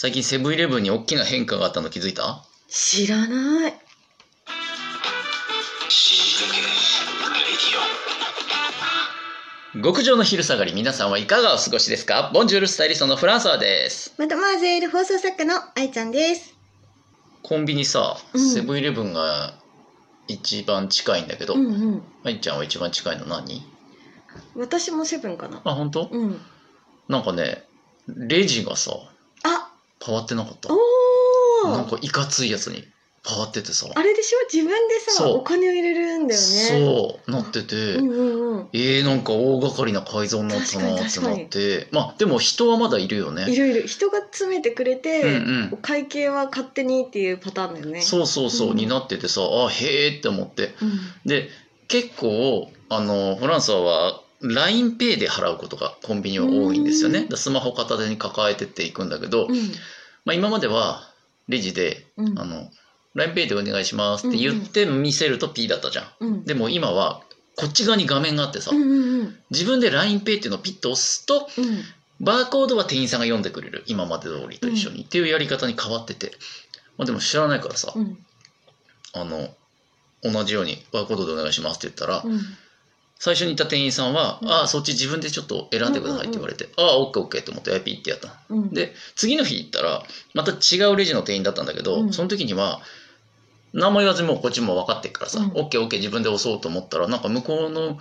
最近セブンイレブンに大きな変化があったの気づいた？知らない。極上の昼下がり。皆さんはいかがお過ごしですか？ボンジュールスタイリストのフランソワです。マドマーゼール放送作家の愛ちゃんです。コンビニさ、うん。セブンイレブンが一番近いんだけど、うんうん。愛ちゃんは一番近いの何？私もセブンかな。あ本当、うん。なんかねレジがさあ変わってなかった。おー。なんかいかついやつに変わっててさ。あれでしょ？自分でさお金を入れるんだよね。そうなってて、うんうんうん。えー、なんか大掛かりな改造になったなってなって。まあでも人はまだいるよね。いろいろ。人が詰めてくれて、うんうん。お会計は勝手にっていうパターンだよね。そうそうそう、うん。になっててさあへえって思って。うん。で結構あのフランスは LINEPay で払うことがコンビニは多いんですよね。スマホ片手に抱えてっていくんだけど、うんまあ、今まではレジでうん。あの LINEPay でお願いしますって言って見せると P だったじゃん。うん。でも今はこっち側に画面があってさ、うんうんうん。自分で LINEPay っていうのをピッと押すとうん。バーコードは店員さんが読んでくれる。今まで通りと一緒に、っていうやり方に変わってて、まあ、でも知らないからさ、うん。あの同じようにバーコードでお願いしますって言ったら、うん最初にいた店員さんは「うん。ああそっち自分でちょっと選んでください」って言われて「ああオッケーオッケー」と思ってピッてやったうん。で次の日行ったらまた違うレジの店員だったんだけど、うん。その時には何も言わずにもうこっちも分かってるからさ「うん。オッケーオッケー自分で押そうと思ったらなんか向こうの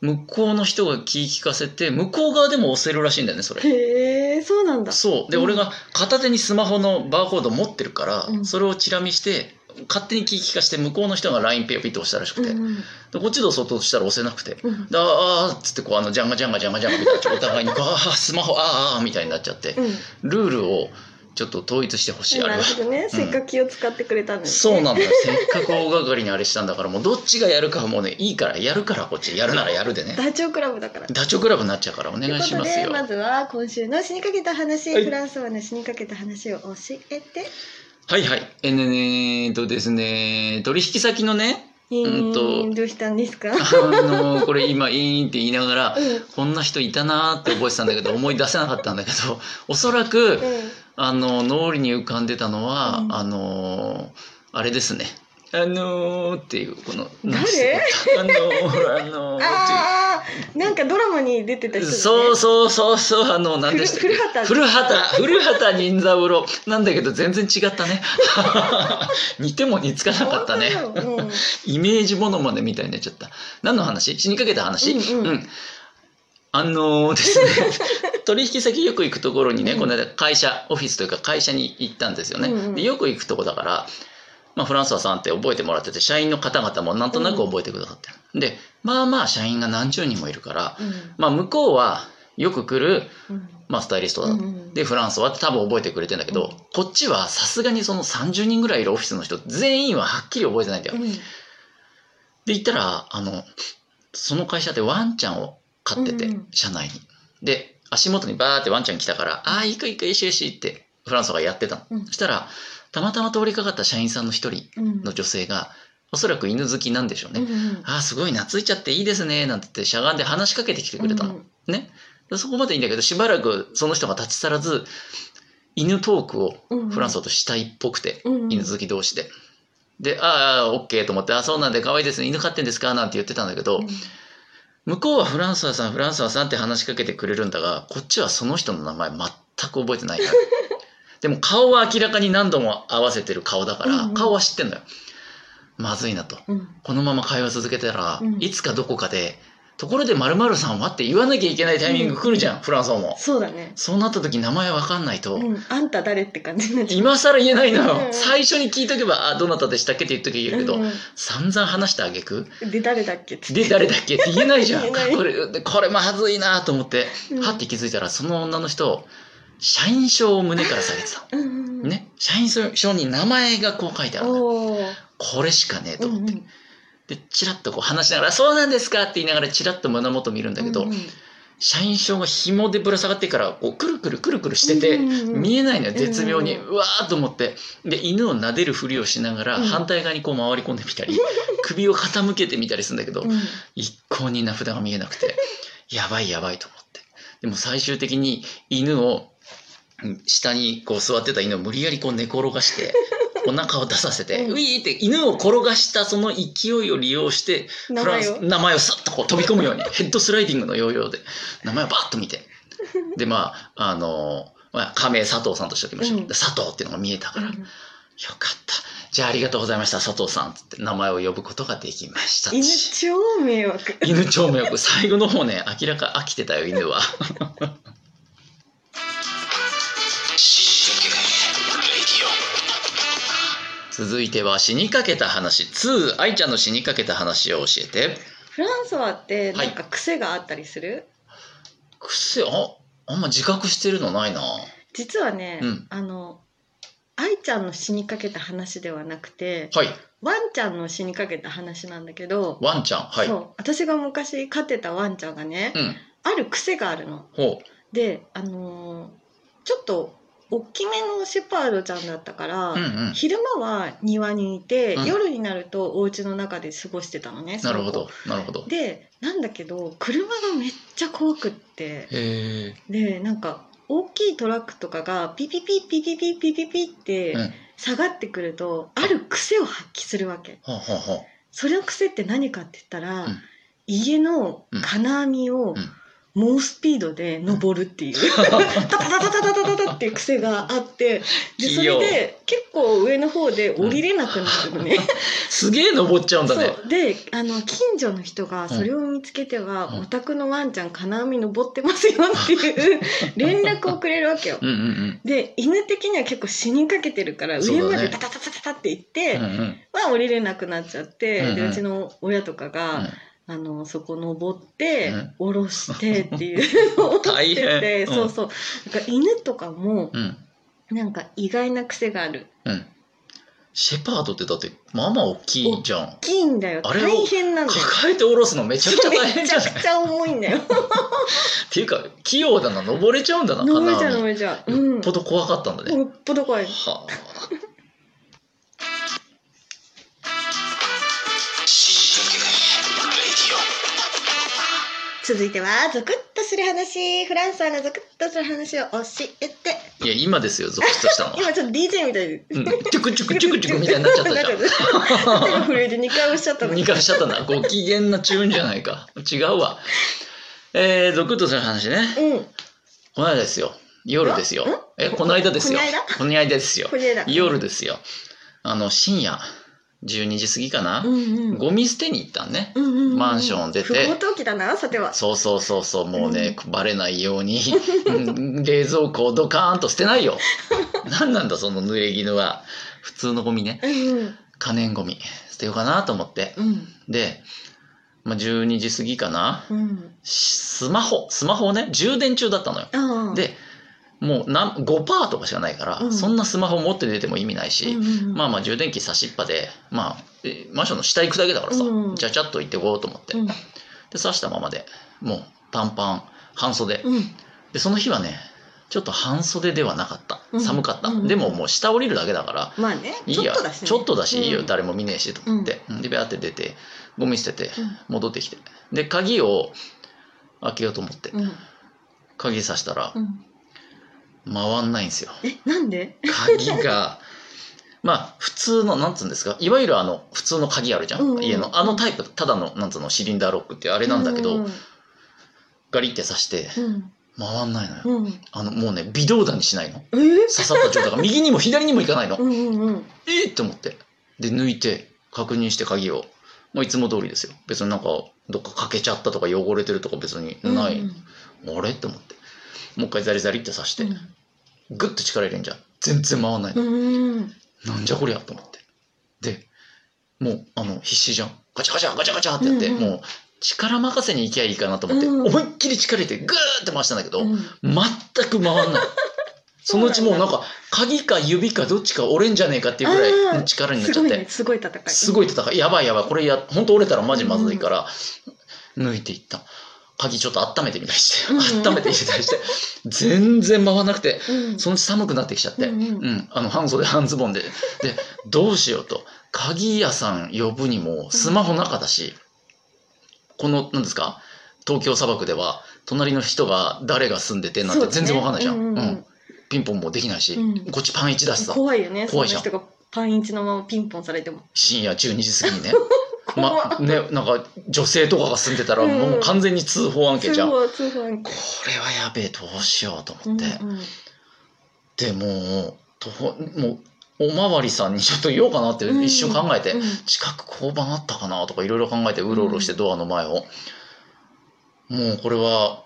向こうの人が気聞かせて向こう側でも押せるらしいんだよねそれ。へえそうなんだ。そう。で、うん俺が片手にスマホのバーコード持ってるから、うん。それをチラ見して勝手に気聞かして向こうの人が LINEPay をピッと押したらしくて、うんうん。でこっちで押そうとしたら押せなくて。うんであーっつってこうあのジャンガジャンガジャンガジャンガみたいなお互いにあースマホあーあーみたいになっちゃって。うん。ルールをちょっと統一してほしいあれは。ね、せっかく気を使ってくれたのに、ね、そうなんだよ。せっかく大掛かりにあれしたんだからもうどっちがやるかはもうねいいからやるからこっちやるならやるでね。ダチョウ倶楽部だから。ダチョウ倶楽部になっちゃうからお願いしますよ。ということでまずは今週の死にかけた話、はい。フランスはの死にかけた話を教えてはいはい。えー、ねーとですね取引先のねえーうんとどうしたんですか？あのこれ今イーンって言いながらうん。こんな人いたなーって覚えてたんだけど思い出せなかったんだけど おそらくうん。あの脳裏に浮かんでたのは、うん。あのあれですね。あのー、っていうこの誰？あのー、あのー、っ ああなんかドラマに出てた人だね。そうそうそうそうあの何でしたっけ古畑。古畑古畑任三郎。なんだけど全然違ったね。似ても似つかなかったね。うん。イメージものまねみたいになっちゃった。何の話？死にかけた話？うん。うん。あのーですね。取引先よく行くところにね、うん。この間会社オフィスというか会社に行ったんですよね、うんうん。でよく行くとこだから、まあ、フランソワさんって覚えてもらってて社員の方々もなんとなく覚えてくださってる、でまあまあ社員が何十人もいるから、まあ、向こうはよく来る、うん。まあ、スタイリストだ、うんうんでフランソワって多分覚えてくれてんだけど、うん。こっちはさすがにその30人ぐらいいるオフィスの人全員ははっきり覚えてないんだよ、うん。で行ったらあのその会社ってワンちゃんを飼ってて、うんうん。社内に。で足元にバーってワンちゃん来たから「ああいいかいいかよしよし」ってフランスがやってたの、うん。そしたらたまたま通りかかった社員さんの一人うん。の女性がおそらく犬好きなんでしょうね、うんうんああすごい懐いちゃっていいですねなんて言ってしゃがんで話しかけてきてくれたの、うんね。でそこまでいいんだけどしばらくその人が立ち去らず犬トークをうんフランスとしたいっぽくて、うんうん犬好き同士で。で、ああ、オッケーと思って、あそうなんで可愛いですね、犬飼ってんですかなんて言ってたんだけど、向こうはフランソワさん、フランソワさんって話しかけてくれるんだが、こっちはその人の名前全く覚えてないから。でも顔は明らかに何度も合わせてる顔だから、うんうん。顔は知ってんだよ。まずいなと。うん。このまま会話続けたら、うん。いつかどこかで、ところで〇〇さんはって言わなきゃいけないタイミング来るじゃん、フランソワも。そうだね。そうなった時名前わかんないと、うん。あんた誰って感じになっちゃう。今更言えないの。よ、うん。最初に聞いとけば「あどなたでしたっけ?」って言っとけば言えるけど、うん散々話したあげく。うんで誰だっけって。で誰だっけって言えないじゃん。これでこれまずいなと思って、うん。はって気づいたらその女の人社員証を胸から下げてた。ね。社員証に名前がこう書いてあるこれしかねえと思って、うんうん。でチラッとこう話しながら「そうなんですか?」って言いながらチラッと胸元見るんだけど、うんうん。社員証が紐でぶら下がってからこうくるくるくるくるしてて、見えないのよ絶妙に、ううんわーっと思って。で犬を撫でるふりをしながらうん。反対側にこう回り込んでみたり、首を傾けてみたりするんだけど、うん。一向に名札が見えなくてやばいやばいと思って。でも最終的に犬を下にこう座ってた犬を無理やりこう寝転がして お腹を出させて、うん。ウィーって犬を転がしたその勢いを利用して名フランス前を名前をさっとこう飛び込むようにヘッドスライディングのヨーヨーで名前をバッと見て。でまああのまあ、仮名佐藤さんとしておきましょう、うん。で佐藤っていうのが見えたから、うん。よかった。じゃあありがとうございました佐藤さんって名前を呼ぶことができました。犬超迷惑。犬超迷惑。最後の方ね明らか飽きてたよ犬は続いては死にかけた話。2愛ちゃんの死にかけた話を教えて。フランソワってなんか癖があったりする、癖？ああんま自覚してるのないな。実はね、うん。あの愛ちゃんの死にかけた話ではなくてはい。ワンちゃんの死にかけた話なんだけど、ワンちゃん？はい。そう。私が昔飼ってたワンちゃんがね、うん。ある癖があるの。ほであのーちょっと大きめのシェパードちゃんだったから、ううんうん。昼間は庭にいて、うん。夜になるとお家の中で過ごしてたのね。なるほどなるほど。でなんだけど車がめっちゃ怖くって。でなんか大きいトラックとかがピピピピピピピピピってうん。下がってくると、ある癖を発揮するわけ。ほうほうほうその癖って何かって言ったら、うん。家の金網をうん猛スピードで登るっていう、タタタタタタタタっていう癖があってでそれで結構上の方で降りれなくなるのね、すげえ登っちゃうんだね。そう。であの近所の人がそれを見つけては、うん。お宅のワンちゃん金網登ってますよっていう 連絡をくれるわけよ。うんうんで犬的には結構死にかけてるから上までタタタタタタって行って、うんうんうん。まあ降りれなくなっちゃって、うんうん。でうちの親とかが、うんあのそこ登って、うん。下ろしてっていうのを 大変。て、うん。そうそう。なんか犬とかもうん。なんか意外な癖がある。うん。シェパードってだってまあまあ大きいじゃん。大きいんだよ。あれを大変なんだよ。抱えて下ろすのめちゃくちゃ大変じゃない？めちゃくちゃ重いんだよ。っていうか器用だな。登れちゃうんだな登れちゃう登れちゃう。ようん。っぽど怖かったんだね、よっぽど怖い。はあ続いてはゾクッとする話フランスはのゾクッとする話を教えて。いや今ですよゾクッとしたのは、今ちょっと DJ みたいで。うん、チュクチュクチュクチュクみたいになっちゃったじゃん。震えて2回押しちゃったの2回しちゃったな。ご機嫌なチューンじゃないか。違うわえー、ゾクッとする話ね。うん。この間ですよ。夜ですよ。えこの間ですよ。この間？ですよ。夜ですよ。あの深夜12時過ぎかな、うんうん。ゴミ捨てに行ったんね、うんうんうんマンション出て。不法投棄だなさては。そうそうそうそうもうね、バレないようにうん 冷蔵庫をドカーンと捨てないよ。何なんだその濡れ衣は。普通のゴミね。うんうん。可燃ゴミ。捨てようかなと思って。うん。で、まあ、12時過ぎかな。うん。スマホ。スマホをね充電中だったのよ。でもうなん5%とかしかないから、うん。そんなスマホ持って出ても意味ないし、うんうんうん。まあまあ充電器差しっぱでまあえマンションの下行くだけだからさ、うん。ちゃちゃっと行ってこうと思って、うん。で刺したままでもう短パン半袖、うん。でその日はねちょっと半袖ではなかった。うん。寒かった、うん。でももう下降りるだけだからまあねいいやちょっとだしいいよ、うん。誰も見ねえしと思って、でビャーって出てゴミ捨てて戻ってきて。で鍵を開けようと思って。うん。鍵さしたらうん回んないんですよ。えなんで？鍵がまあ普通のなんつうんですか？いわゆるあの普通の鍵あるじゃん、うんうん。家の。あのタイプただのなんつうのシリンダーロックってあれなんだけど、うんガリって刺してうん。回んないのよ、うん。あのもうね微動だにしないの。えー？刺さった状態が。右にも左にも行かないの、うんうんうん。えーって思って。で抜いて確認して鍵を、まあ、いつも通りですよ。別になんかどっか欠けちゃったとか汚れてるとか別にない、あれ？って思って。もう一回ザリザリって刺して、グッと力入れんじゃん。全然回んないの、うん。うんなんじゃこりゃと思って。でもうあの必死じゃん。ガチャガチャガチャガチャってやって、うんうん。もう力任せに行きゃいいかなと思って、うん。思いっきり力入れてグーって回したんだけど、うん。全く回んない。そのうちもうなんか鍵か指かどっちか折れんじゃねえかっていうぐらいの力になっちゃって。すごい戦い。すごい戦い。やばいやばい。これや本当折れたらマジまずいから、抜いていった鍵ちょっと温めてみたりして、うんうん。温めて入れたりして全然回らなくてうん。そのうち寒くなってきちゃって、うんうん。うん、あの半袖半ズボンで。でどうしようと。鍵屋さん呼ぶにもスマホの中だし、この何ですか東京砂漠では隣の人が誰が住んでてなんて全然わかんないじゃん。そうねうん。ピンポンもできないし、うん。こっちパン1出すさ。怖いよね怖いじゃん。人がパンイチのままピンポンされても。深夜12時過ぎにね 怖まね なんか女性とかが住んでたらうんもう完全に通報案件じゃん、これはやべえどうしようとうん思って、うんでもうともうおまわりさんにちょっと言おうかなって一瞬考えて、うん近く交番あったかなとかいろいろ考えてうろうろしてドアの前を、もうこれは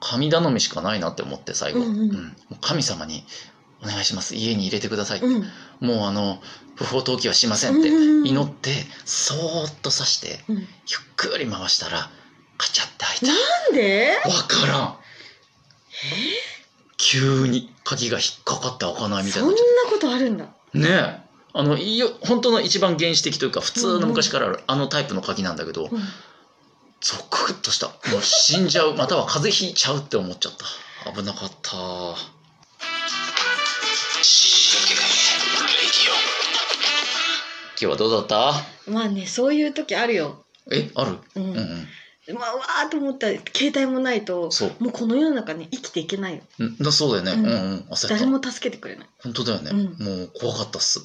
神頼みしかないなって思って最後、うんうん。神様に「お願いします。家に入れてください」うん。もうあの不法投棄はしませんってうん祈ってそーっと刺してうん。ゆっくり回したらカチャって開いた。なんで？わからん。急に鍵が引っかかって開かないみたいそんなことあるんだ。うねえ。あのいいよ本当の一番原始的というか普通の昔からあるあのタイプの鍵なんだけど、うん。ゾクッとした。もう死んじゃう。または風邪ひいちゃうって思っちゃった。危なかった今日はどうだった？まあねそういう時あるよ。えある？うん。うんうん。まあわーっと思った。ら携帯もないともうこの世の中ね生きていけないよ。んだそうだよね、ううんん、うん。焦った。誰も助けてくれない。本当だよね、うん。もう怖かったっす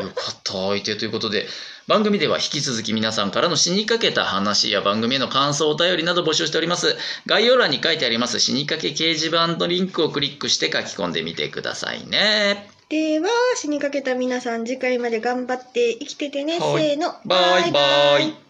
よかった相手ということで。番組では引き続き皆さんからの死にかけた話や番組への感想お便りなど募集しております。概要欄に書いてあります死にかけ掲示板のリンクをクリックして書き込んでみてくださいね。では死にかけた皆さん次回まで頑張って生きててね。はい。せーの。バイバイ